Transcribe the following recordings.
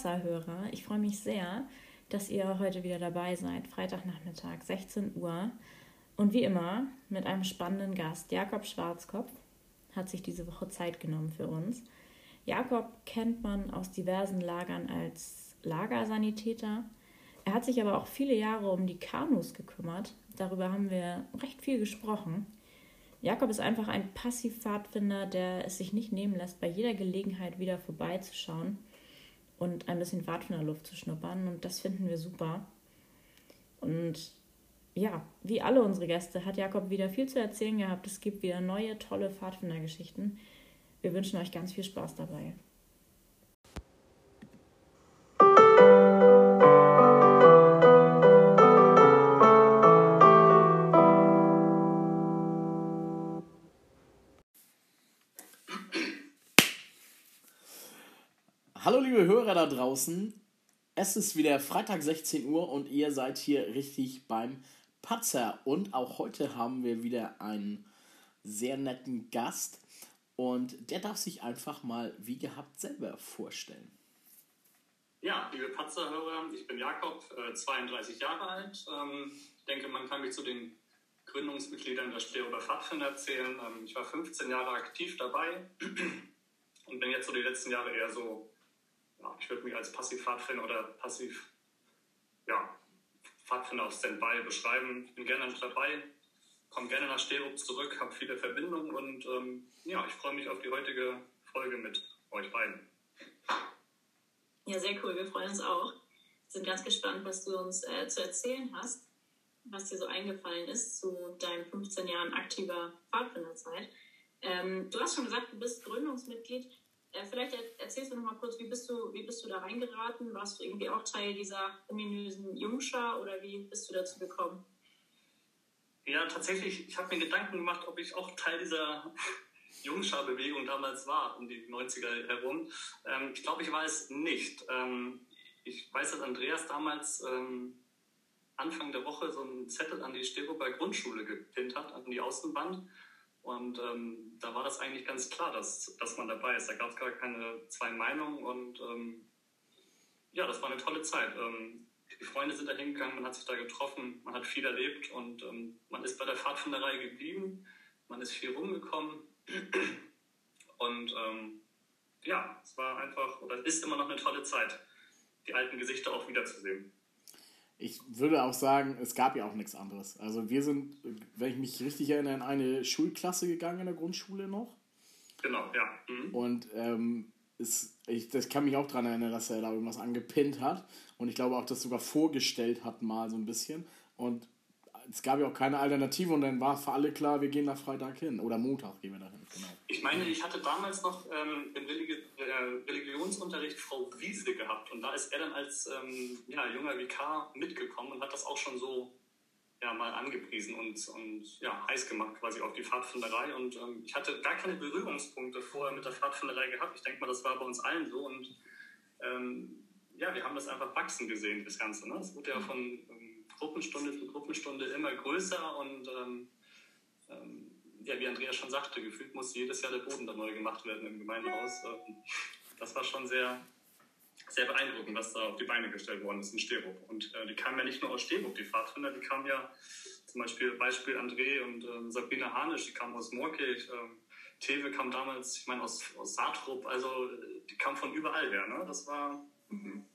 Patzer-Hörer. Ich freue mich sehr, dass ihr heute wieder dabei seid. Freitagnachmittag, 16 Uhr. Und wie immer mit einem spannenden Gast. Jakob Schwarzkopf hat sich diese Woche Zeit genommen für uns. Jakob kennt man aus diversen Lagern als Lagersanitäter. Er hat sich aber auch viele Jahre um die Kanus gekümmert. Darüber haben wir recht viel gesprochen. Jakob ist einfach ein Passivpfadfinder, der es sich nicht nehmen lässt, bei jeder Gelegenheit wieder vorbeizuschauen und ein bisschen Pfadfinderluft zu schnuppern. Und das finden wir super. Und ja, wie alle unsere Gäste hat Jakob wieder viel zu erzählen gehabt. Es gibt wieder neue, tolle Pfadfindergeschichten. Wir wünschen euch ganz viel Spaß dabei. Draußen. Es ist wieder Freitag 16 Uhr und ihr seid hier richtig beim Patzer. Und auch heute haben wir wieder einen sehr netten Gast. Und der darf sich einfach mal wie gehabt selber vorstellen. Ja, liebe Patzerhörer, ich bin Jakob, 32 äh, Jahre alt. Ähm, ich denke, man kann mich zu den Gründungsmitgliedern der Stereober Pfadfinder zählen. Ähm, ich war 15 Jahre aktiv dabei und bin jetzt so die letzten Jahre eher so, ja, ich würde mich als Passiv-Pfadfinder oder Passiv, ja, auf Standby beschreiben. Ich bin gerne dabei, komme gerne nach Sterup zurück, habe viele Verbindungen und ähm, ja, ich freue mich auf die heutige Folge mit euch beiden. Ja, sehr cool. Wir freuen uns auch. Sind ganz gespannt, was du uns äh, zu erzählen hast, was dir so eingefallen ist zu deinen 15 Jahren aktiver Pfadfinderzeit. Ähm, du hast schon gesagt, du bist Gründungsmitglied. Vielleicht erzählst du noch mal kurz, wie bist du, wie bist du da reingeraten? Warst du irgendwie auch Teil dieser ominösen Jungschar oder wie bist du dazu gekommen? Ja, tatsächlich, ich habe mir Gedanken gemacht, ob ich auch Teil dieser Jungschar-Bewegung damals war, um die 90er herum. Ähm, ich glaube, ich war es nicht. Ähm, ich weiß, dass Andreas damals ähm, Anfang der Woche so einen Zettel an die Sterober Grundschule gepinnt hat, an die Außenwand. Und ähm, da war das eigentlich ganz klar, dass, dass man dabei ist. Da gab es gar keine zwei Meinungen und ähm, ja, das war eine tolle Zeit. Ähm, die Freunde sind da hingegangen, man hat sich da getroffen, man hat viel erlebt und ähm, man ist bei der Pfadfinderei geblieben, man ist viel rumgekommen und ähm, ja, es war einfach oder ist immer noch eine tolle Zeit, die alten Gesichter auch wiederzusehen. Ich würde auch sagen, es gab ja auch nichts anderes. Also wir sind, wenn ich mich richtig erinnere, in eine Schulklasse gegangen in der Grundschule noch. Genau, ja. Mhm. Und ähm, ist, ich das kann mich auch daran erinnern, dass er da irgendwas angepinnt hat. Und ich glaube auch, das sogar vorgestellt hat mal so ein bisschen. Und es gab ja auch keine Alternative und dann war für alle klar, wir gehen da Freitag hin. Oder Montag gehen wir da hin. Genau. Ich meine, ich hatte damals noch ähm, im äh, Religionsunterricht Frau Wiese gehabt. Und da ist er dann als ähm, ja, junger Vikar mitgekommen und hat das auch schon so ja, mal angepriesen und, und ja, heiß gemacht quasi auf die Pfadfinderei. Und ähm, ich hatte gar keine Berührungspunkte vorher mit der Pfadfinderei gehabt. Ich denke mal, das war bei uns allen so. Und ähm, ja, wir haben das einfach wachsen gesehen, das Ganze. Ne? Es wurde ja von ähm, Gruppenstunde zu Gruppenstunde immer größer und ähm, ähm, ja, wie Andreas schon sagte, gefühlt muss jedes Jahr der Boden da neu gemacht werden im Gemeindehaus. Ähm, das war schon sehr, sehr beeindruckend, was da auf die Beine gestellt worden ist in Sterup. Und äh, die kamen ja nicht nur aus Sterup, die Pfadfinder, die kamen ja zum Beispiel, Beispiel André und ähm, Sabine Hanisch, die kamen aus Moorkirch. Ähm, Tewe kam damals, ich meine, aus, aus Saatrup, also die kamen von überall her. Ne? Das war, mhm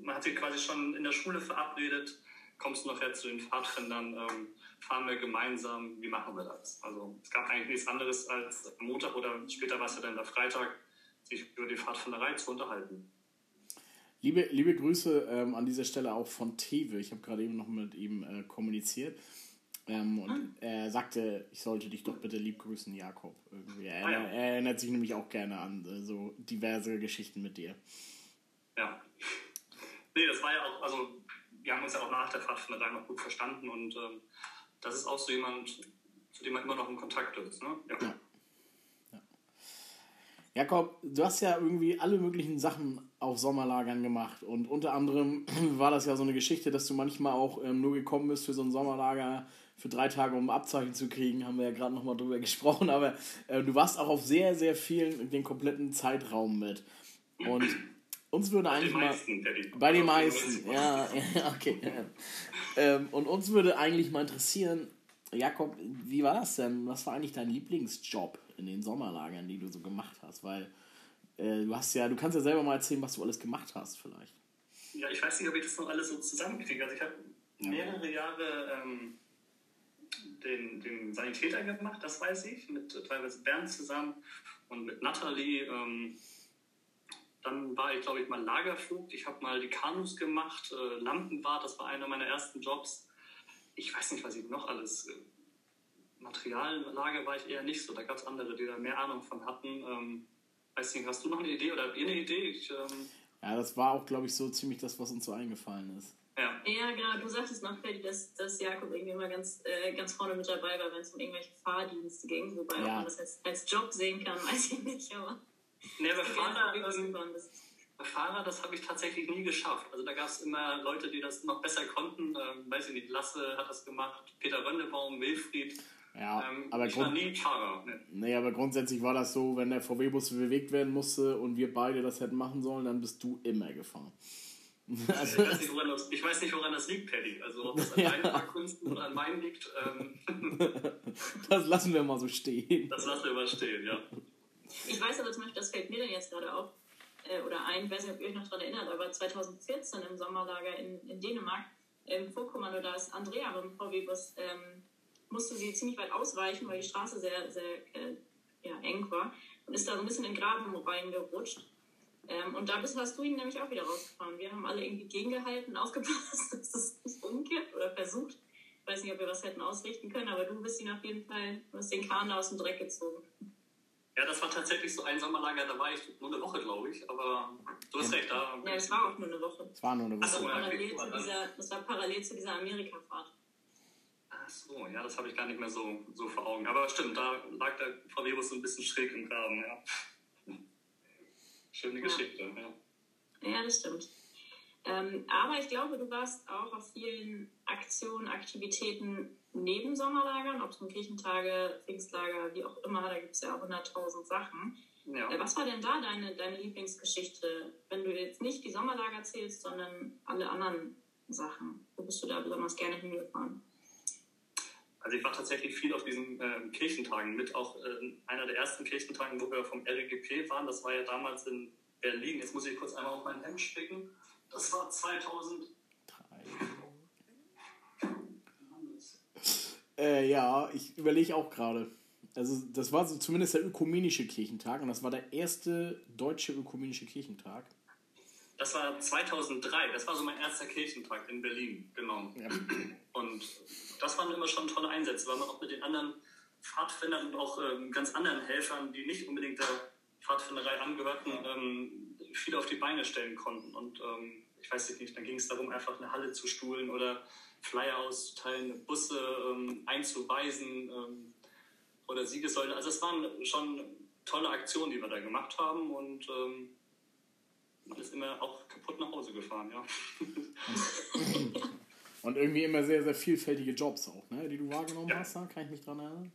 man hat sich quasi schon in der Schule verabredet, kommst du nachher zu den Pfadfindern, ähm, fahren wir gemeinsam, wie machen wir das? Also es gab eigentlich nichts anderes als Montag oder später war es ja dann der Freitag, sich über die Pfadfinderei zu unterhalten. Liebe, liebe Grüße ähm, an dieser Stelle auch von Tewe. Ich habe gerade eben noch mit ihm äh, kommuniziert. Ähm, und hm. er sagte, ich sollte dich doch bitte lieb grüßen, Jakob. Irgendwie. Er, ah, ja. er erinnert sich nämlich auch gerne an äh, so diverse Geschichten mit dir. Ja. Nee, das war ja auch, also wir haben uns ja auch nach der Fahrt von der noch gut verstanden und ähm, das ist auch so jemand, zu dem man immer noch in Kontakt ist. Ne? Ja. Ja. ja. Jakob, du hast ja irgendwie alle möglichen Sachen auf Sommerlagern gemacht und unter anderem war das ja so eine Geschichte, dass du manchmal auch ähm, nur gekommen bist für so ein Sommerlager für drei Tage, um Abzeichen zu kriegen, haben wir ja gerade nochmal drüber gesprochen, aber äh, du warst auch auf sehr, sehr vielen, den kompletten Zeitraum mit. Und uns würde eigentlich den mal. meisten, Daddy. Bei den meisten, ja, ja, okay. Ja. Ähm, und uns würde eigentlich mal interessieren, Jakob, wie war das denn? Was war eigentlich dein Lieblingsjob in den Sommerlagern, die du so gemacht hast? Weil äh, du hast ja, du kannst ja selber mal erzählen, was du alles gemacht hast, vielleicht. Ja, ich weiß nicht, ob ich das noch alles so zusammenkriege. Also ich habe mehrere Jahre ähm, den, den Sanitäter gemacht, das weiß ich, mit teilweise Bernd zusammen und mit Nathalie. Ähm, dann war ich, glaube ich, mal Lagervogt. Ich habe mal die Kanus gemacht, äh, Lampenwart, das war einer meiner ersten Jobs. Ich weiß nicht, was ich noch alles. Äh, Materiallager war ich eher nicht so. Da gab es andere, die da mehr Ahnung von hatten. Ähm, weiß nicht, hast du noch eine Idee oder habt ihr eine Idee? Ich, ähm, Ja, das war auch, glaube ich, so ziemlich das, was uns so eingefallen ist. ja. Ja, genau. Du sagtest noch, Freddy, dass, dass Jakob irgendwie immer ganz, äh, ganz vorne mit dabei war, wenn es um irgendwelche Fahrdienste ging. Wobei ob Ja. man das als, als Job sehen kann, weiß ich nicht. Aber Nee, aber die Fahrer, Fahrer. Das Bei Fahrer, das habe ich tatsächlich nie geschafft. Also da gab es immer Leute, die das noch besser konnten. Ähm, weiß ich nicht, Lasse hat das gemacht, Peter Rönnebaum, Wilfried. Ja, Ähm, aber, ich war grund nie Fahrer. Ne. nee, aber grundsätzlich war das so, wenn der VW-Bus bewegt werden musste und wir beide das hätten machen sollen, dann bist du immer gefahren. Also, Ich, weiß nicht, woran das, ich weiß nicht, woran das liegt, Paddy. Also ob das an Ja. deinen Fahrkünsten oder an meinen liegt, ähm, das lassen wir mal so stehen. das lassen wir mal stehen, ja. Ich weiß aber zum Beispiel, das fällt mir dann jetzt gerade auf, äh, oder ein, ich weiß nicht, ob ihr euch noch daran erinnert, aber 2014 im Sommerlager in, in Dänemark, im Vorkommando, da ist Andrea beim VW-Bus, ähm, musste sie ziemlich weit ausweichen, weil die Straße sehr, sehr äh, ja, eng war und ist da so ein bisschen in den Graben reingerutscht. Ähm, und da bist, hast du ihn nämlich auch wieder rausgefahren. Wir haben alle irgendwie gegengehalten, aufgepasst, dass es nicht umkippt oder versucht. Ich weiß nicht, ob wir was hätten ausrichten können, aber du bist ihn auf jeden Fall, du hast den Kahn aus dem Dreck gezogen. Ja, das war tatsächlich so ein Sommerlager, da war ich nur eine Woche, glaube ich. Aber du hast recht, da. Ja, es war auch nur eine Woche. Es war nur eine Woche. ja, Parallel zu dieser, das war parallel zu dieser Amerika-Fahrt. Ach so, ja, das habe ich gar nicht mehr so, so vor Augen. Aber stimmt, da lag der VW-Bus so ein bisschen schräg im Graben, ja. Schöne Ja. Geschichte, ja. Ja, das stimmt. Ähm, aber ich glaube, du warst auch auf vielen Aktionen, Aktivitäten neben Sommerlagern, ob es nun Kirchentage, Pfingstlager, wie auch immer, da gibt es ja 100.000 Sachen. ja. Äh, was war denn da deine, deine Lieblingsgeschichte, wenn du jetzt nicht die Sommerlager zählst, sondern alle anderen Sachen? Wo bist du da besonders gerne hingefahren? Also ich war tatsächlich viel auf diesen ähm, Kirchentagen mit, auch äh, einer der ersten Kirchentagen, wo wir vom RGP waren. Das war ja damals in Berlin. Jetzt muss ich kurz einmal auf mein Hemd spicken. Das war 2000. Äh, ja, ich überlege auch gerade. Also, das war so zumindest der ökumenische Kirchentag und das war der erste deutsche ökumenische Kirchentag. Das war 2003. Das war so mein erster Kirchentag in Berlin, genau. Ja. Und das waren immer schon tolle Einsätze, weil man auch mit den anderen Pfadfindern und auch ähm, ganz anderen Helfern, die nicht unbedingt der Pfadfinderei angehörten, ähm, viel auf die Beine stellen konnten. Und ähm, ich weiß nicht, dann ging es darum, einfach eine Halle zu stuhlen oder Flyer auszuteilen, Busse ähm, einzuweisen ähm, oder Siegessäule. Also es waren schon tolle Aktionen, die wir da gemacht haben und ähm, man ist immer auch kaputt nach Hause gefahren, ja. Und irgendwie immer sehr, sehr vielfältige Jobs auch, ne, die du wahrgenommen Ja. hast, da kann ich mich dran erinnern.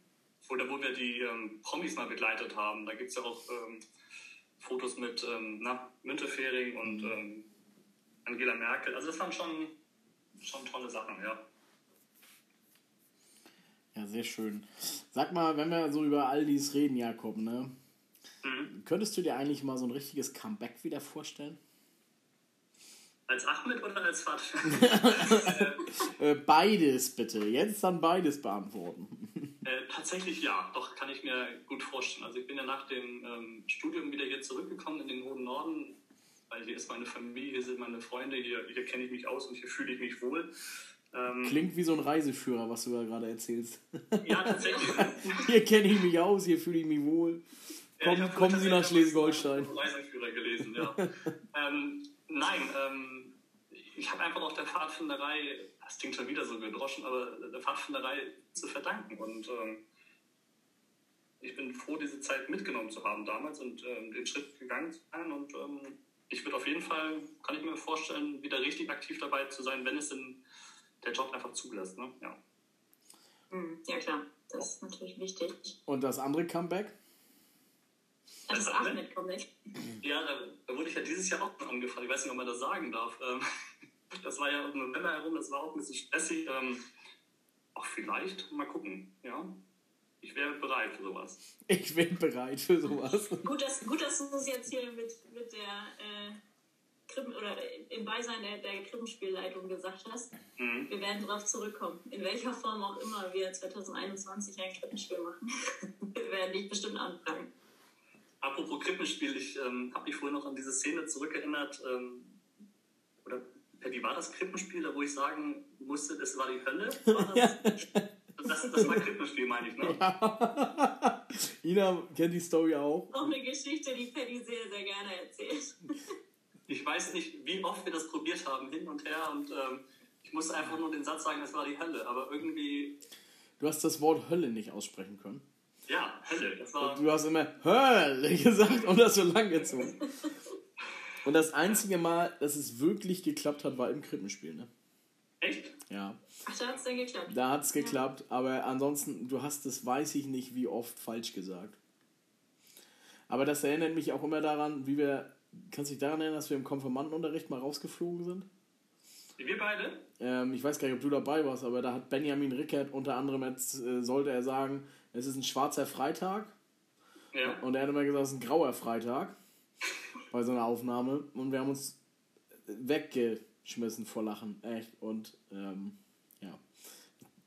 Oder wo wir die ähm, Promis mal begleitet haben. Da gibt es ja auch ähm, Fotos mit ähm, na, Müntefering und ähm, Angela Merkel. Also das waren schon, schon tolle Sachen, ja. Ja, sehr schön. Sag mal, wenn wir so über all dies reden, Jakob, ne? Mhm. Könntest du dir eigentlich mal so ein richtiges Comeback wieder vorstellen? Als Ahmed oder als Pfadfinder? Äh, beides bitte. Jetzt dann beides beantworten. äh, tatsächlich ja, doch kann ich mir gut vorstellen. Also ich bin ja nach dem ähm, Studium wieder hier zurückgekommen in den hohen Norden, weil hier ist meine Familie, hier sind meine Freunde, hier, hier kenne ich mich aus und hier fühle ich mich wohl. Ähm, Klingt wie so ein Reiseführer, was du da gerade erzählst. ja, tatsächlich. Hier kenne ich mich aus, hier fühle ich mich wohl. Ja, Komm, hab kommen Sie nach Schleswig-Holstein. Reiseführer gelesen, ja. ähm, nein, ähm, ich habe einfach auch der Pfadfinderei, das klingt schon wieder so gedroschen, aber der Pfadfinderei zu verdanken. Und ähm, ich bin froh, diese Zeit mitgenommen zu haben damals und ähm, den Schritt gegangen zu sein. Und ähm, ich würde auf jeden Fall, kann ich mir vorstellen, wieder richtig aktiv dabei zu sein, wenn es in der Job einfach zulässt. Ne? Ja. Hm, ja, klar, das ist natürlich wichtig. Und das andere Comeback? Das ist Ahmed, nicht. Ja, da, da, wurde ich ja dieses Jahr auch angefragt. Ich weiß nicht, ob man das sagen darf. Ähm, das war ja um November herum, das war auch ein bisschen stressig. Ähm, ach, vielleicht, mal gucken, ja. Ich wäre bereit für sowas. Ich bin bereit für sowas. gut, dass, gut, dass du es jetzt hier mit, mit der äh, Krippen, oder im Beisein der, der Krippenspielleitung gesagt hast. Mhm. Wir werden darauf zurückkommen. In welcher Form auch immer wir 2021 ein Krippenspiel machen. wir werden dich bestimmt anfragen. Apropos Krippenspiel, ich ähm, habe mich vorhin noch an diese Szene zurückerinnert. Ähm, oder wie war das Krippenspiel, da wo ich sagen musste, das war die Hölle? War das? Das, das war Krippenspiel, meine ich, ne? Ja. Ina kennt die Story auch. Auch eine Geschichte, die Paddy sehr, sehr gerne erzählt. Ich weiß nicht, wie oft wir das probiert haben, hin und her. Und ähm, ich musste einfach nur den Satz sagen, das war die Hölle. Aber irgendwie. Du hast das Wort Hölle nicht aussprechen können. Ja, Hölle. Das war du hast immer Hölle gesagt und das so lang gezogen. Und das einzige Mal, dass es wirklich geklappt hat, war im Krippenspiel, ne? Echt? Ja. Ach, da hat es dann geklappt. Da hat es geklappt, ja. aber ansonsten, du hast es, weiß ich nicht, wie oft falsch gesagt. Aber das erinnert mich auch immer daran, wie wir, kannst du dich daran erinnern, dass wir im Konfirmandenunterricht mal rausgeflogen sind? Wir beide? Ähm, ich weiß gar nicht, ob du dabei warst, aber da hat Benjamin Rickert unter anderem, jetzt äh, sollte er sagen, es ist ein schwarzer Freitag. Ja. Und er hat immer gesagt, es ist ein grauer Freitag bei so einer Aufnahme. Und wir haben uns weggeschmissen vor Lachen, echt. Und ähm, ja.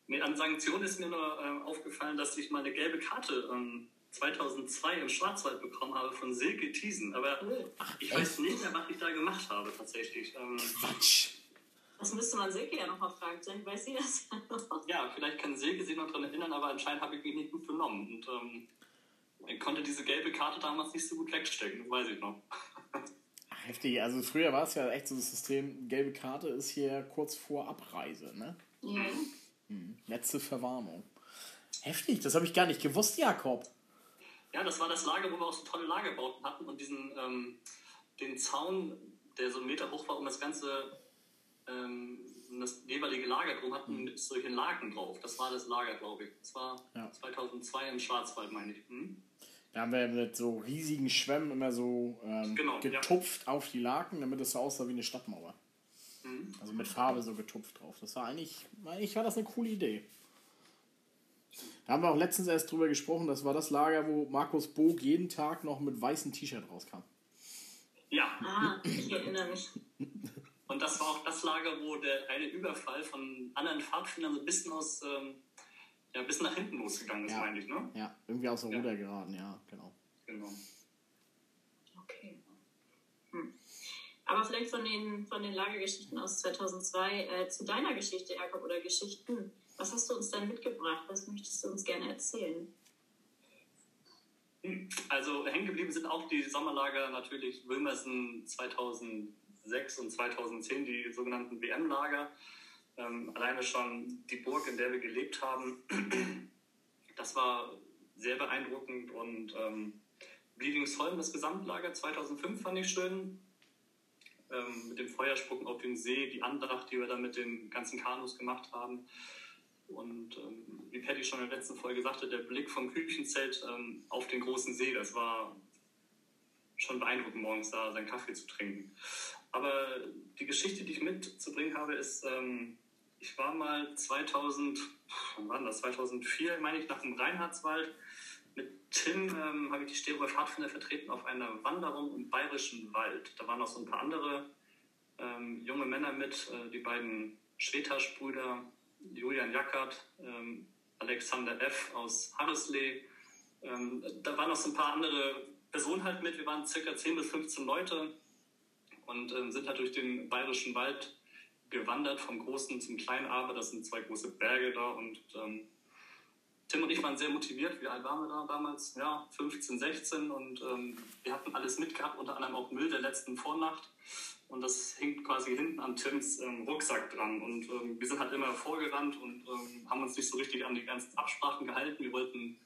Nee, an Sanktionen ist mir nur äh, aufgefallen, dass ich mal eine gelbe Karte ähm, 2002 im Schwarzwald bekommen habe von Silke Thiesen. Aber Ach, ich weiß nicht mehr, was ich da gemacht habe tatsächlich. Ähm, Quatsch! Das müsste man Silke ja nochmal fragen. Vielleicht weiß sie das ja noch. Ja, vielleicht kann Silke sich noch daran erinnern, aber anscheinend habe ich mich nicht gut benommen. Und ähm, ich konnte diese gelbe Karte damals nicht so gut wegstecken, das weiß ich noch. Heftig, also früher war es ja echt so das System, gelbe Karte ist hier kurz vor Abreise, ne? Mhm. Hm. Letzte Verwarnung. Heftig, das habe ich gar nicht gewusst, Jakob. Ja, das war das Lager, wo wir auch so tolle Lagerbauten hatten und diesen ähm, den Zaun, der so einen Meter hoch war, um das ganze ähm, das jeweilige Lager drum hatten mit solchen Laken drauf. Das war das Lager, glaube ich. Das war ja. 2002 im Schwarzwald, meine ich. Hm? Da haben wir mit so riesigen Schwämmen immer so ähm, genau, getupft ja. auf die Laken, damit es so aussah wie eine Stadtmauer. Mhm. Also mit Farbe so getupft drauf. Das war eigentlich, eigentlich war das eine coole Idee. Da haben wir auch letztens erst drüber gesprochen, das war das Lager, wo Markus Bog jeden Tag noch mit weißem T-Shirt rauskam. Ja. Ah, ich erinnere mich. Und das war auch das Lager, wo der eine Überfall von anderen Pfadfindern so ein bisschen aus, ähm, ja, bis nach hinten losgegangen ist, ja. meine ich, ne? Ja, irgendwie aus dem ja. Ruder geraten, ja, genau. Genau. Okay. Hm. Aber vielleicht von den, von den Lagergeschichten aus 2002 äh, zu deiner Geschichte, Jakob, oder Geschichten. Was hast du uns denn mitgebracht? Was möchtest du uns gerne erzählen? Hm, also hängen geblieben sind auch die Sommerlager natürlich Wilmersen 2000. 2006 und 2010 die sogenannten WM-Lager. Ähm, alleine schon die Burg, in der wir gelebt haben, das war sehr beeindruckend und ähm, Bleedingsholm, das Gesamtlager 2005 fand ich schön. Ähm, mit dem Feuerspucken auf dem See, die Andacht, die wir da mit den ganzen Kanus gemacht haben. Und ähm, wie Patty schon in der letzten Folge sagte, der Blick vom Küchenzelt ähm, auf den großen See, das war schon beeindruckend, morgens da seinen Kaffee zu trinken. Aber die Geschichte, die ich mitzubringen habe, ist, ähm, ich war mal 2000, wann war das? 2004, meine ich, nach dem Reinhardswald. Mit Tim ähm, habe ich die Stereoer Pfadfinder vertreten auf einer Wanderung im Bayerischen Wald. Da waren noch so ein paar andere ähm, junge Männer mit, äh, die beiden Schwetasch-Brüder, Julian Jackert, ähm, Alexander F. aus Harrisley. Ähm, da waren noch so ein paar andere Personen halt mit. Wir waren circa 10 bis 15 Leute und ähm, sind halt durch den Bayerischen Wald gewandert, vom Großen zum Kleinen Aber. Das sind zwei große Berge da und ähm, Tim und ich waren sehr motiviert. Wie alt waren wir da damals? Ja, 15, 16 und ähm, wir hatten alles mitgehabt, unter anderem auch Müll der letzten Vornacht. Und das hing quasi hinten an Tims ähm, Rucksack dran. Und ähm, wir sind halt immer vorgerannt und ähm, haben uns nicht so richtig an die ganzen Absprachen gehalten. Wir wollten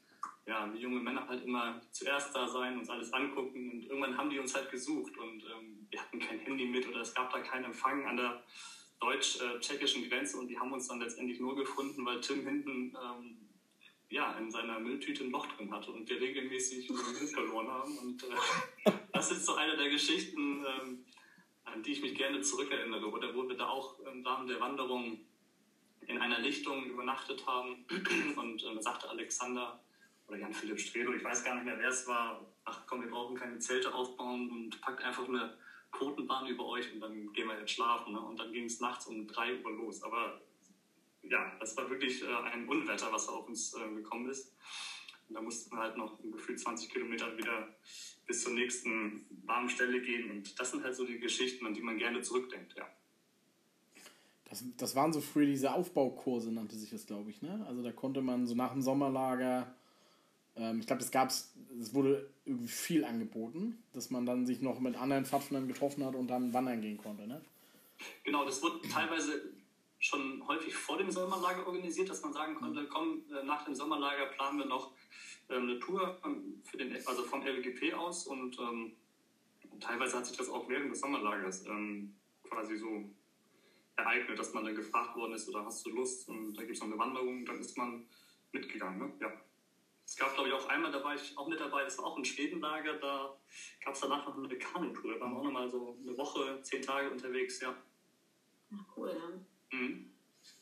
ja, wie junge Männer halt immer zuerst da sein, uns alles angucken und irgendwann haben die uns halt gesucht und ähm, wir hatten kein Handy mit oder es gab da keinen Empfang an der deutsch-tschechischen Grenze und die haben uns dann letztendlich nur gefunden, weil Tim hinten ähm, ja, in seiner Mülltüte ein Loch drin hatte und wir regelmäßig unseren Hund verloren haben. Und äh, das ist so eine der Geschichten, ähm, an die ich mich gerne zurückerinnere. Oder wo wir da auch im Rahmen der Wanderung in einer Lichtung übernachtet haben und äh, sagte Alexander oder Jan-Philipp Strelo, ich weiß gar nicht mehr, wer es war, ach komm, wir brauchen keine Zelte aufbauen und packt einfach eine Kotenbahn über euch und dann gehen wir jetzt schlafen. Ne? Und dann ging es nachts um drei Uhr los. Aber ja, das war wirklich äh, ein Unwetter, was auf uns äh, gekommen ist. Und da mussten wir halt noch gefühlt 20 Kilometer wieder bis zur nächsten warmen Stelle gehen. Und das sind halt so die Geschichten, an die man gerne zurückdenkt, ja. Das, das waren so früher diese Aufbaukurse, nannte sich das, glaube ich, ne? Also da konnte man so nach dem Sommerlager, ich glaube, das gab's, es wurde irgendwie viel angeboten, dass man dann sich noch mit anderen Pfadfindern getroffen hat und dann wandern gehen konnte, ne? Genau, das wurde teilweise schon häufig vor dem Sommerlager organisiert, dass man sagen konnte, komm, äh, nach dem Sommerlager planen wir noch ähm, eine Tour ähm, für den, also vom LGP aus und ähm, teilweise hat sich das auch während des Sommerlagers ähm, quasi so ereignet, dass man dann gefragt worden ist oder hast du Lust und da gibt es noch eine Wanderung, dann ist man mitgegangen. Ne? Ja. Es gab, glaube ich, auch einmal, da war ich auch mit dabei, das war auch ein Schwedenlager, da gab es danach noch eine Kanutour, da waren wir auch nochmal so eine Woche, zehn Tage unterwegs, ja. Cool, ja. Mhm.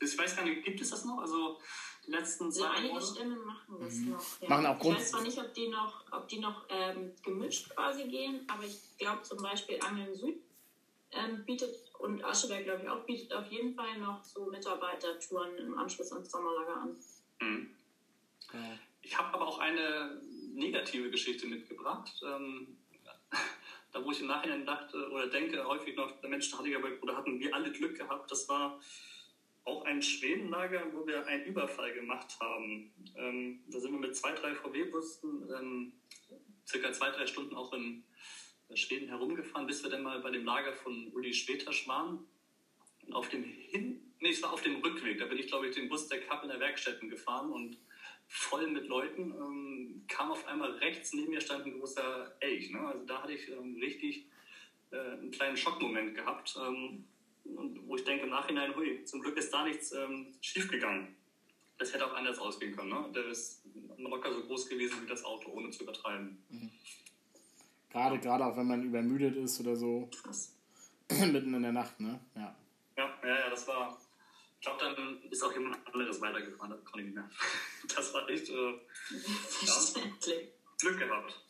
Ich weiß gar nicht, gibt es das noch? Also die letzten zwei Ja, einige Jahre? Stämme machen das Mhm. noch. Ja. Machen auch ich Grund- weiß zwar nicht, ob die noch, ob die noch ähm, gemischt quasi gehen, aber ich glaube zum Beispiel Angeln Süd ähm, bietet und Ascheberg, glaube ich, auch bietet auf jeden Fall noch so Mitarbeitertouren im Anschluss ans Sommerlager an. Mhm. Ja. Ich habe aber auch eine negative Geschichte mitgebracht. Ähm, da wo ich im Nachhinein dachte oder denke häufig noch, der Mensch, hatte ich oder hatten wir alle Glück gehabt. Das war auch ein Schwedenlager, wo wir einen Überfall gemacht haben. Ähm, da sind wir mit zwei, drei VW-Bussen ähm, circa zwei, drei Stunden auch in Schweden herumgefahren, bis wir dann mal bei dem Lager von Uli Schwetasch waren. Und auf dem Hin, nee, es war auf dem Rückweg, da bin ich, glaube ich, den Bus der Kapp in der Werkstätten gefahren und voll mit Leuten ähm, kam auf einmal rechts neben mir stand ein großer Elch. Ne? Also da hatte ich ähm, richtig äh, einen kleinen Schockmoment gehabt. Ähm, wo ich denke im Nachhinein, hui, zum Glück ist da nichts ähm, schiefgegangen. Das hätte auch anders ausgehen können. Ne? Der ist locker so groß gewesen wie das Auto, ohne zu übertreiben. Gerade, gerade auch wenn man übermüdet ist oder so, Krass. mitten in der Nacht, ne? Ja. Ja, ja, ja, das war. Ich glaube, dann ist auch jemand anderes weitergefahren, das konnte ich nicht mehr. Das war echt äh, Verständlich. Glück gehabt.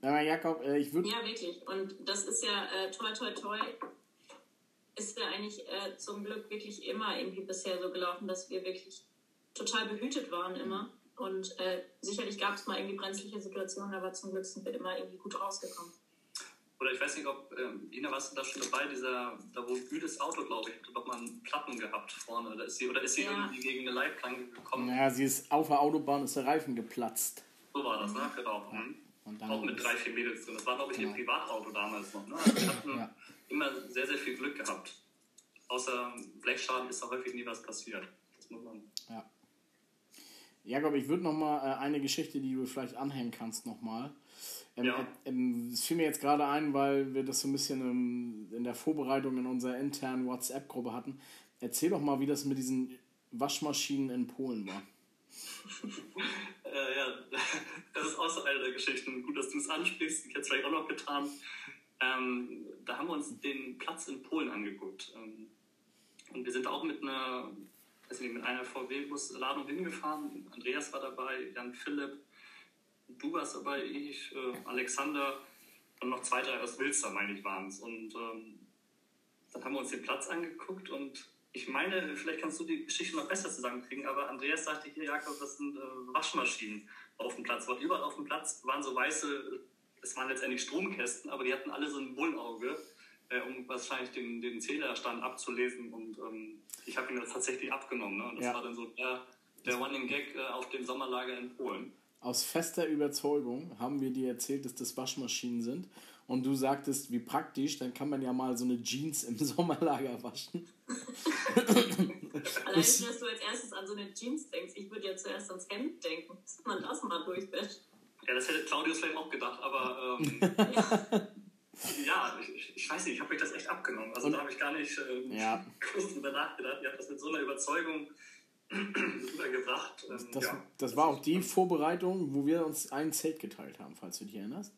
Aber Jakob, äh, ich würde. Ja, wirklich. Und das ist ja äh, toi toi toi. Ist ja eigentlich äh, zum Glück wirklich immer irgendwie bisher so gelaufen, dass wir wirklich total behütet waren immer. Und äh, sicherlich gab es mal irgendwie brenzliche Situationen, aber zum Glück sind wir immer irgendwie gut rausgekommen. Oder ich weiß nicht, ob, ähm, Ina, warst du da schon dabei, dieser, da wo Bühles Auto, glaube ich, hat doch mal einen Platten gehabt vorne. Oder ist sie, oder ist sie Ja. irgendwie gegen eine Leitplanke gekommen? Naja, sie ist auf der Autobahn, ist der Reifen geplatzt. So war das, ne? Genau. Mhm. Und dann Auch mit drei, vier Mädels drin. Das war, glaube ich, ihr Genau. Privatauto damals noch. Ne? Also wir hatten Ja. immer sehr, sehr viel Glück gehabt. Außer Blechschaden ist da häufig nie was passiert. Das muss man. Ja. Jakob, ich würde noch mal äh, eine Geschichte, die du vielleicht anhängen kannst, noch mal. Ähm, Ja. äh, ähm, Es fiel mir jetzt gerade ein, weil wir das so ein bisschen im, in der Vorbereitung in unserer internen WhatsApp-Gruppe hatten. Erzähl doch mal, wie das mit diesen Waschmaschinen in Polen war. Äh, ja, das ist auch so eine der Geschichten. Gut, dass du es ansprichst. Ich hätte es vielleicht auch noch getan. Ähm, da haben wir uns den Platz in Polen angeguckt. Ähm, und wir sind auch mit einer, nicht, mit einer VW-Busladung hingefahren. Andreas war dabei, Jan Philipp, du warst dabei, ich, äh, Alexander und noch zwei, drei aus Wilster, meine ich, waren es. Und ähm, dann haben wir uns den Platz angeguckt und ich meine, vielleicht kannst du die Geschichte noch besser zusammenkriegen, aber Andreas sagte hier, Jakob, das sind äh, Waschmaschinen auf dem Platz. Weil überall auf dem Platz waren so weiße, es waren letztendlich Stromkästen, aber die hatten alle so ein Bullauge, äh, um wahrscheinlich den, den Zählerstand abzulesen. Und ähm, ich habe ihn das tatsächlich abgenommen. Ne? Und das Ja. war dann so der, der Running Gag äh, auf dem Sommerlager in Polen. Aus fester Überzeugung haben wir dir erzählt, dass das Waschmaschinen sind. Und du sagtest, wie praktisch, dann kann man ja mal so eine Jeans im Sommerlager waschen. Allein, dass du als erstes an so eine Jeans denkst. Ich würde ja zuerst ans Hemd denken, dass man das mal durchwäscht. Ja, das hätte Claudius vielleicht auch gedacht, aber ähm, ja, ich- ich, ich weiß nicht, ich habe euch das echt abgenommen. Also Und- da habe ich gar nicht ähm, Ja. groß drüber nachgedacht. Ihr habt das mit so einer Überzeugung rübergebracht. Ähm, Das, ja. das war auch die Vorbereitung, wo wir uns ein Zelt geteilt haben, falls du dich erinnerst.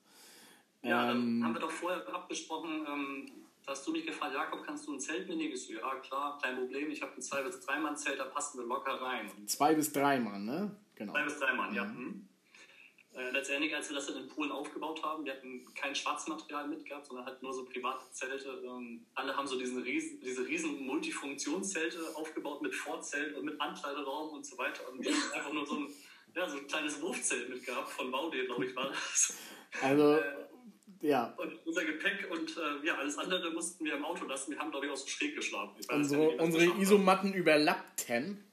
Ja, Ähm, dann haben wir doch vorher abgesprochen, ähm, da hast du mich gefragt, Jakob, kannst du ein Zelt mitnehmen? Ich so, ja klar, kein Problem, ich habe ein 2 bis 3 Mann Zelt, da passen wir locker rein. Und Zwei bis drei Mann, ne? Genau. 2 bis 3 Mann, ja. Hm. Äh, letztendlich, als wir das dann in Polen aufgebaut haben, wir hatten kein Schwarzmaterial mitgehabt, sondern halt nur so private Zelte. Ähm, alle haben so diesen riesen, diese riesen Multifunktionszelte aufgebaut mit Vorzelt und mit Ankleideraum und so weiter. Und wir haben einfach nur so ein, ja, so ein kleines Wurfzelt mitgehabt von Baude, glaube ich, war das. Also, Äh, ja, und unser Gepäck und äh, ja, alles andere mussten wir im Auto lassen. Wir haben, glaube ich, auch so schräg geschlafen. Unsere, unsere haben. Isomatten überlappten.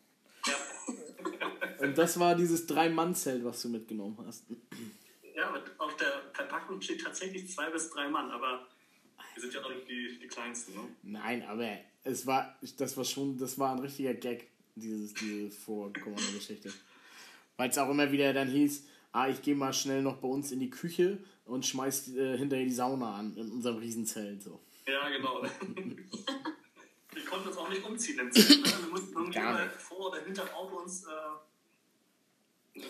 Und das war dieses Drei-Mann-Zelt, was du mitgenommen hast. ja, auf der Verpackung steht tatsächlich zwei bis drei Mann, aber wir sind ja auch nicht die, die Kleinsten. Ne? Nein, aber es war, das war schon, das war ein richtiger Gag, dieses, diese vorkommende Geschichte. Weil es auch immer wieder dann hieß, ah, ich gehe mal schnell noch bei uns in die Küche und schmeiß äh, hinterher die Sauna an in unserem Riesenzelt. So. Ja, genau. wir konnten uns auch nicht umziehen im Zelt. Ne? Wir mussten irgendwie nicht. vor oder hinter Auto uns äh,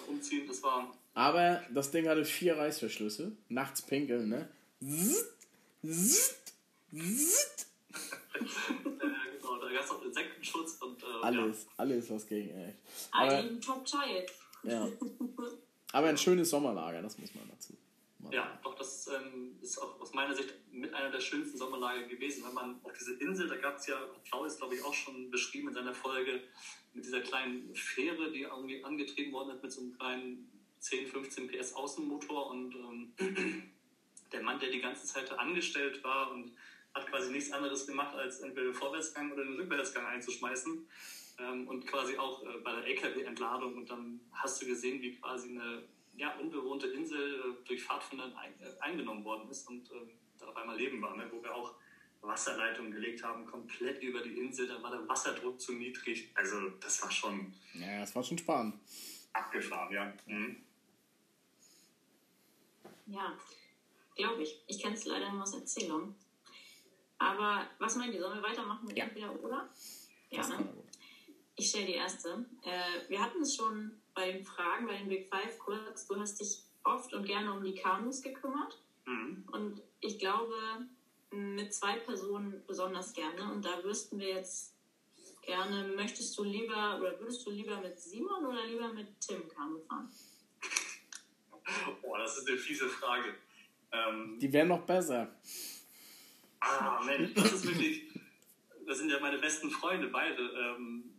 umziehen. Das war. Aber das Ding hatte vier Reißverschlüsse, nachts pinkeln, ne? Zzt, zzt, zzt. Genau, da gab es auch Insektenschutz und. Äh, Alles, alles was ging, ey. Aber, Top Child. ja. Aber ein schönes Sommerlager, das muss man dazu. machen. Ja, ja doch, das ähm, ist auch aus meiner Sicht mit einer der schönsten Sommerlager gewesen. Wenn man auf diese Insel, da gab es ja, Claudius, glaube ich, auch schon beschrieben in seiner Folge, mit dieser kleinen Fähre, die irgendwie angetrieben worden ist mit so einem kleinen 10, 15 PS Außenmotor und ähm, der Mann, der die ganze Zeit angestellt war und hat quasi nichts anderes gemacht, als entweder den Vorwärtsgang oder den Rückwärtsgang einzuschmeißen. Ähm, und quasi auch äh, bei der LKW-Entladung. Und dann hast du gesehen, wie quasi eine ja, unbewohnte Insel äh, durch Pfadfinder ein, äh, eingenommen worden ist und ähm, da auf einmal Leben war, ne? wo wir auch Wasserleitungen gelegt haben, komplett über die Insel. Da war der Wasserdruck zu niedrig. Also, das war schon Ja, das war schon spannend. abgefahren, ja. Mhm. Ja, glaube ich. Ich kenne es leider nur aus Erzählung. Aber was meint ihr? Sollen wir weitermachen mit Ja. entweder oder? Ja, ne? Ich stelle die erste. Äh, wir hatten es schon bei den Fragen, bei den Big Five kurz. Du hast dich oft und gerne um die Kanus gekümmert. Mhm. Und ich glaube, mit zwei Personen besonders gerne. Und da wüssten wir jetzt gerne, möchtest du lieber oder würdest du lieber mit Simon oder lieber mit Tim Kanu fahren? Boah, das ist eine fiese Frage. Ähm, Die wären noch besser. Ah, Mensch, das ist wirklich. Das sind ja meine besten Freunde, beide. Ähm,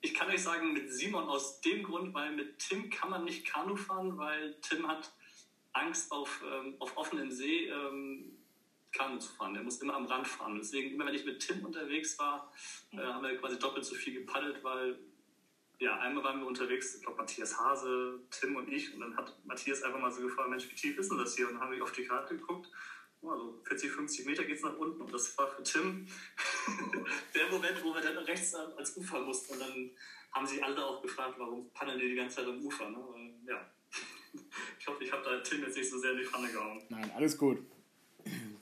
ich kann euch sagen, mit Simon aus dem Grund, weil mit Tim kann man nicht Kanu fahren, weil Tim hat Angst auf, ähm, auf offenem See ähm, Kanu zu fahren. Der muss immer am Rand fahren. Deswegen, immer wenn ich mit Tim unterwegs war, äh, haben wir quasi doppelt so viel gepaddelt, weil ja, einmal waren wir unterwegs, ich glaube Matthias Hase, Tim und ich, und dann hat Matthias einfach mal so gefragt, Mensch, wie tief ist denn das hier? Und dann haben wir auf die Karte geguckt, also 40, 50 Meter geht es nach unten. Und das war für Tim der Moment, wo wir dann rechts an- als Ufer mussten. Und dann haben sie alle auch gefragt, warum paddeln die die ganze Zeit am Ufer? Ne? Weil, ja. Ich hoffe, ich habe da Tim jetzt nicht so sehr in die Pfanne gehauen. Nein, alles gut.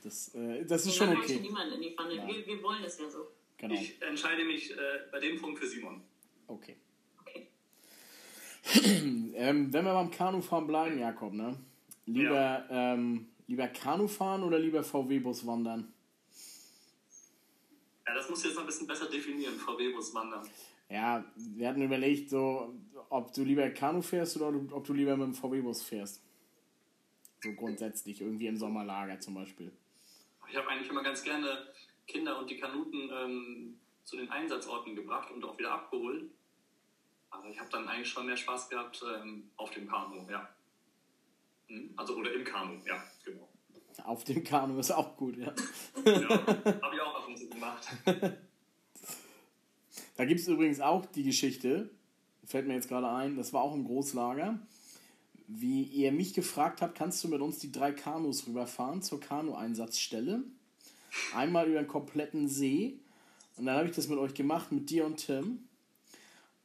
Das, äh, das ist Und schon okay. niemand in die Pfanne. Ja. Wir, wir wollen das ja so. Genau. Ich entscheide mich äh, bei dem Punkt für Simon. Okay. Okay. Ähm, wenn wir beim Kanufahren bleiben, Jakob, ne? Lieber, ähm, lieber Kanu fahren oder lieber VW-Bus wandern? Ja, das musst du jetzt noch ein bisschen besser definieren, VW-Bus wandern. Ja, wir hatten überlegt, so, ob du lieber Kanu fährst oder ob du lieber mit dem VW-Bus fährst. So grundsätzlich, irgendwie im Sommerlager zum Beispiel. Ich habe eigentlich immer ganz gerne Kinder und die Kanuten ähm, zu den Einsatzorten gebracht und auch wieder abgeholt. Aber ich habe dann eigentlich schon mehr Spaß gehabt ähm, auf dem Kanu, ja. Hm, Also oder im Kanu, ja, genau. Auf dem Kanu ist auch gut, ja. Ja, habe ich auch ab und zu gemacht. Da gibt es übrigens auch die Geschichte, fällt mir jetzt gerade ein, das war auch im Großlager, wie ihr mich gefragt habt, kannst du mit uns die drei Kanus rüberfahren zur Kanu-Einsatzstelle? Einmal über den kompletten See. Und dann habe ich das mit euch gemacht, mit dir und Tim.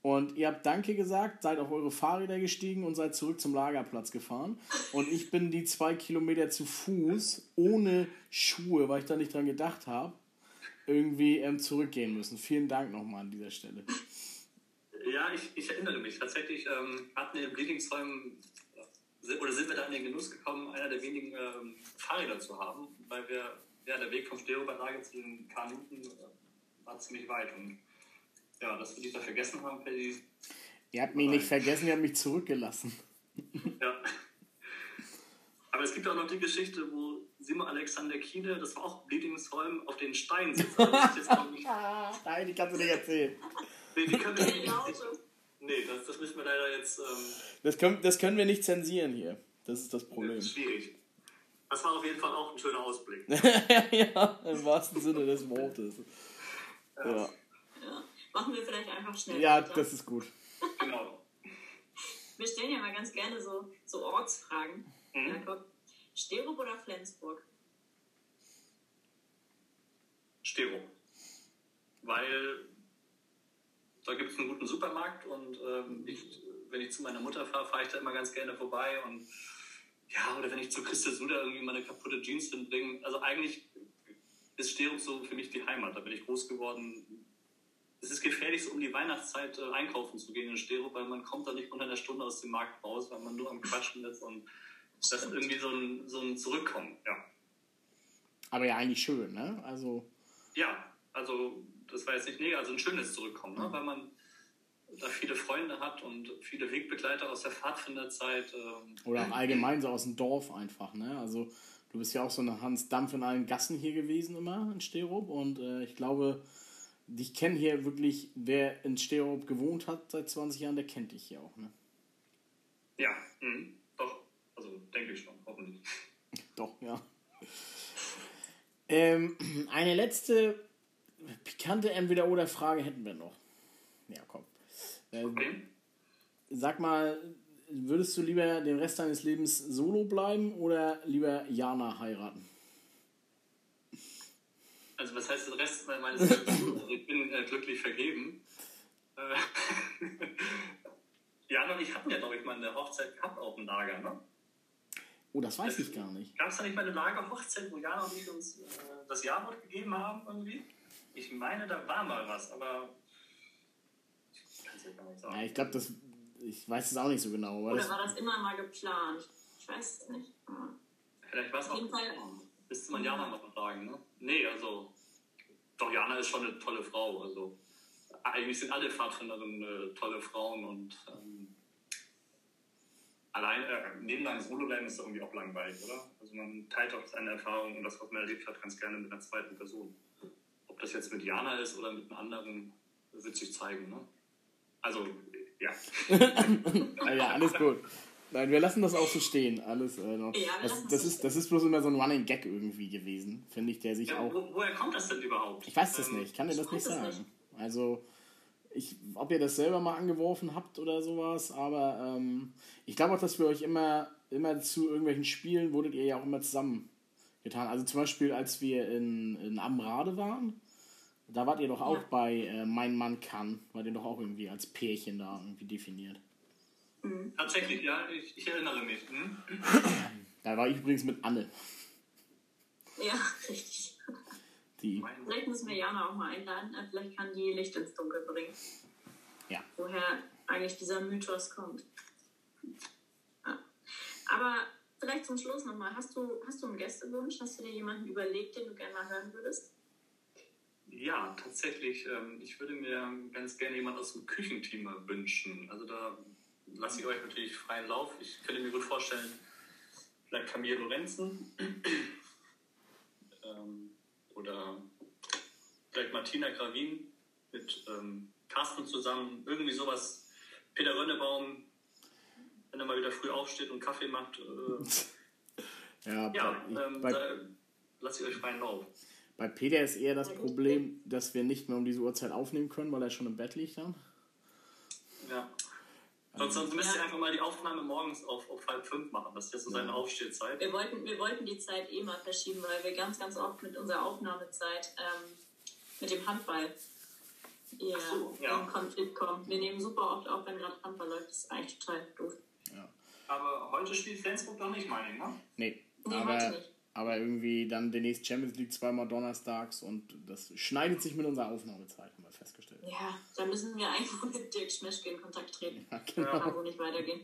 Und ihr habt Danke gesagt, seid auf eure Fahrräder gestiegen und seid zurück zum Lagerplatz gefahren. Und ich bin die zwei Kilometer zu Fuß, ohne Schuhe, weil ich da nicht dran gedacht habe, irgendwie ähm, zurückgehen müssen. Vielen Dank nochmal an dieser Stelle. Ja, ich, ich erinnere mich. Tatsächlich ähm, hatten wir in Bleedingsholm, oder sind wir da in den Genuss gekommen, einer der wenigen ähm, Fahrräder zu haben, weil wir, ja, der Weg vom Stereoberlage zu den Kanuten äh, war ziemlich weit. Und ja, dass wir dich da vergessen haben, Paddy. Ihr habt mich nicht vergessen, ihr habt mich zurückgelassen. Ja. Aber es gibt auch noch die Geschichte, wo Simon Alexander Kiene, das war auch Bleedingsholm, auf den Stein sitzt. Also das ist jetzt auch nicht, Nein, die kannst du nicht erzählen. nee, die können wir nicht. Nee, das, das müssen wir leider jetzt. Ähm, Das können, das können wir nicht zensieren hier. Das ist das das Problem. ist schwierig. Das war auf jeden Fall auch ein schöner Ausblick. ja, im wahrsten Sinne des Wortes. Ja, Ja. Machen wir vielleicht einfach schnell. ja weiter. das ist gut. Genau. Wir stellen ja mal ganz gerne so, so Ortsfragen. Mhm. Jakob. Sterup oder Flensburg? Stero. Weil da gibt es einen guten Supermarkt und ähm, ich, wenn ich zu meiner Mutter fahre, fahre ich da immer ganz gerne vorbei und ja, oder wenn ich zu Christa Suda irgendwie meine kaputte Jeans hinbringe. Also eigentlich ist Sterup so für mich die Heimat. Da bin ich groß geworden. Es ist gefährlich, so um die Weihnachtszeit äh, einkaufen zu gehen in Sterup, weil man kommt da nicht unter einer Stunde aus dem Markt raus, weil man nur am Quatschen ist und das ist irgendwie so ein, so ein Zurückkommen, ja. Aber ja, eigentlich schön, ne? Also, Ja, also das war jetzt nicht negativ, also ein schönes Zurückkommen, ne? weil man da viele Freunde hat und viele Wegbegleiter aus der Pfadfinderzeit. Ähm, oder auch allgemein so aus dem Dorf einfach, ne? Also, du bist ja auch so eine Hans Dampf in allen Gassen hier gewesen immer in Sterup und äh, ich glaube, dich kennen hier wirklich, wer in Sterup gewohnt hat seit 20 Jahren, der kennt dich hier auch, ne? ja, mhm, doch, also denke ich schon, hoffentlich. Doch, ja. Ähm, eine letzte pikante Entweder-Oder-Frage hätten wir noch. Ja, komm. Äh, Okay. sag mal, würdest du lieber den Rest deines Lebens solo bleiben oder lieber Jana heiraten? Also was heißt der Rest meines Lebens? Also ich bin äh, glücklich vergeben. Äh, Jan und ich hatten ja, glaube ich, mal eine Hochzeit gehabt auf dem Lager, ne? Oh, das weiß ich gar nicht. Gab es da nicht mal eine Lagerhochzeit, wo Jana und ich uns äh, das Jawort gegeben haben irgendwie? Ich meine, da war mal was, aber ich kann es ja gar nicht sagen. Ja, ich glaube, das. Ich weiß es auch nicht so genau. Oder das, war das immer mal geplant? Ich weiß es nicht. Ah. Vielleicht war es auch. Fall. Müsste man Jana mal fragen, ne? Nee, also. Doch, Jana ist schon eine tolle Frau. Also. Eigentlich sind alle Pfadfinderinnen äh, tolle Frauen und. Ähm, allein, äh, nebenlang Solo bleiben ist irgendwie auch langweilig, oder? Also man teilt auch seine Erfahrungen und das, was man erlebt hat, ganz gerne mit einer zweiten Person. Ob das jetzt mit Jana ist oder mit einem anderen, wird sich zeigen, ne? Also, ja. Ah, ja, alles gut. Nein, wir lassen das auch so stehen. Alles äh, noch. Ja, das, das, ist, das ist bloß immer so ein Running Gag irgendwie gewesen, finde ich, der sich ja auch. wo, woher kommt das denn überhaupt? Ich weiß das Ähm, nicht, ich kann dir das ich nicht sagen. nicht. Also, ich, ob ihr das selber mal angeworfen habt oder sowas, aber ähm, ich glaube auch, dass wir euch immer, immer zu irgendwelchen Spielen wurdet ihr ja auch immer zusammen getan. Also zum Beispiel, als wir in, in Amrade waren, da wart ihr doch auch Ja. bei äh, Mein Mann kann, wart ihr doch auch irgendwie als Pärchen da irgendwie definiert. Tatsächlich, ja, ich, ich erinnere mich. Hm? Da war ich übrigens mit Anne, Ja, richtig. die, Vielleicht müssen wir Jana auch mal einladen. äh, Vielleicht kann die Licht ins Dunkel bringen. ja. Woher eigentlich dieser Mythos kommt. Ja. Aber vielleicht zum Schluss nochmal. Hast du, hast du einen Gästewunsch? Hast du dir jemanden überlegt, den du gerne mal hören würdest? Ja, tatsächlich. Ähm, ich würde mir ganz gerne jemand aus dem Küchenteam wünschen. Also da lasse ich euch natürlich freien Lauf. Ich könnte mir gut vorstellen, vielleicht Camille Lorenzen ähm, oder vielleicht Martina Gravin mit ähm, Carsten zusammen. Irgendwie sowas. Peter Rönnebaum, wenn er mal wieder früh aufsteht und Kaffee macht. Äh, Ja, ja, ähm, da lasse ich euch freien Lauf. Bei Peter ist eher das Problem, dass wir nicht mehr um diese Uhrzeit aufnehmen können, weil er schon im Bett liegt dann. Ja. Sonst, sonst müsst ihr Ja. einfach mal die Aufnahme morgens auf, auf halb fünf machen. Das ist ja so seine Aufstehzeit. Wir wollten, wir wollten die Zeit eh mal verschieben, weil wir ganz, ganz oft mit unserer Aufnahmezeit ähm, mit dem Handball eher Ach so, ja. in Konflikt kommen. Wir nehmen super oft auf, wenn gerade Handball läuft. Das ist eigentlich total doof. Aber heute spielt Flensburg doch nicht, meine ich, ne? Nee, Nee, aber, heute nicht. Aber irgendwie dann demnächst Champions League zweimal donnerstags und das schneidet sich mit unserer Aufnahmezeit, haben wir festgestellt. Ja, da müssen wir eigentlich mit Dirk Schmeschke in Kontakt treten. Ja, genau. Kann wohl nicht weitergehen.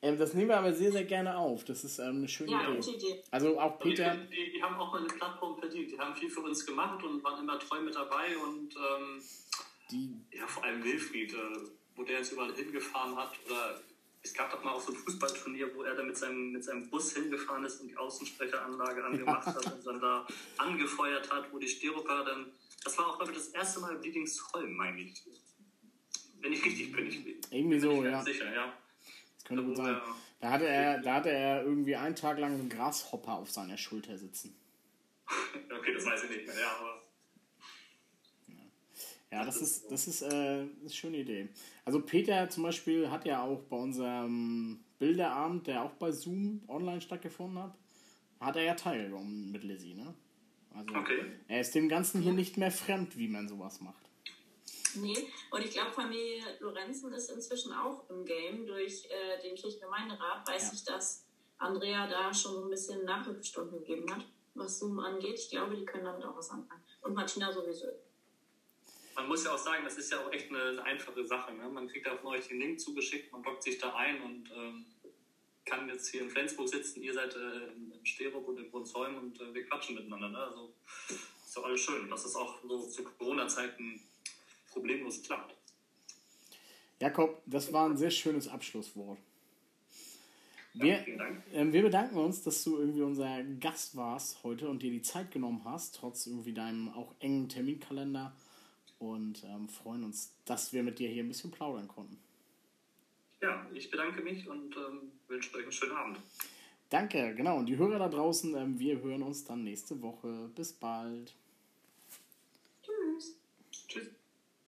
Ähm, das nehmen wir aber sehr, sehr gerne auf. Das ist ähm, eine schöne Ja, Idee. gute Idee. Also auch Die, Peter, die, die haben auch mal eine Plattform verdient. Die haben viel für uns gemacht und waren immer treu mit dabei. Und ähm, die, ja, vor allem Wilfried, äh, wo der jetzt überall hingefahren hat. Oder es gab doch mal auch so ein Fußballturnier, wo er da mit seinem, mit seinem Bus hingefahren ist und die Außensprecheranlage angemacht hat und dann da angefeuert hat, wo die Styroper dann. Das war auch, glaube ich, das erste Mal Wiedingsholm, meine ich. Wenn ich richtig bin, ich Irgendwie bin so, nicht ja. sicher, ja. das könnte gut sein. Da hatte, er, da hatte er irgendwie einen Tag lang einen Grashopper auf seiner Schulter sitzen. Okay, das weiß ich nicht mehr, ja, aber. Ja, das ist, das ist äh, eine schöne Idee. Also Peter zum Beispiel hat ja auch bei unserem Bilderabend, der auch bei Zoom online stattgefunden hat, hat er ja teilgenommen mit Lizzie, ne? Also Okay. er ist dem Ganzen hier nicht mehr fremd, wie man sowas macht. Nee, und ich glaube, Familie Lorenzen ist inzwischen auch im Game. Durch äh, den Kirchengemeinderat weiß Ja. ich, dass Andrea da schon so ein bisschen Nachhilfestunden gegeben hat, was Zoom angeht. Ich glaube, die können damit auch was anfangen. Und Martina sowieso. Man muss ja auch sagen, das ist ja auch echt eine, eine einfache Sache. Ne? Man kriegt da von euch den Link zugeschickt, man loggt sich da ein und ähm, kann jetzt hier in Flensburg sitzen. Ihr seid äh, in in Sterup und in Brunsholm und äh, wir quatschen miteinander. Ne? Also ist doch alles schön. dass es auch so zu Corona-Zeiten problemlos klappt. Jakob, das war ein sehr schönes Abschlusswort. Wir, ähm, wir bedanken uns, dass du irgendwie unser Gast warst heute und dir die Zeit genommen hast, trotz irgendwie deinem auch engen Terminkalender. Und ähm, freuen uns, dass wir mit dir hier ein bisschen plaudern konnten. Ja, ich bedanke mich und ähm, wünsche euch einen schönen Abend. Danke, genau. Und die Hörer da draußen, ähm, wir hören uns dann nächste Woche. Bis bald.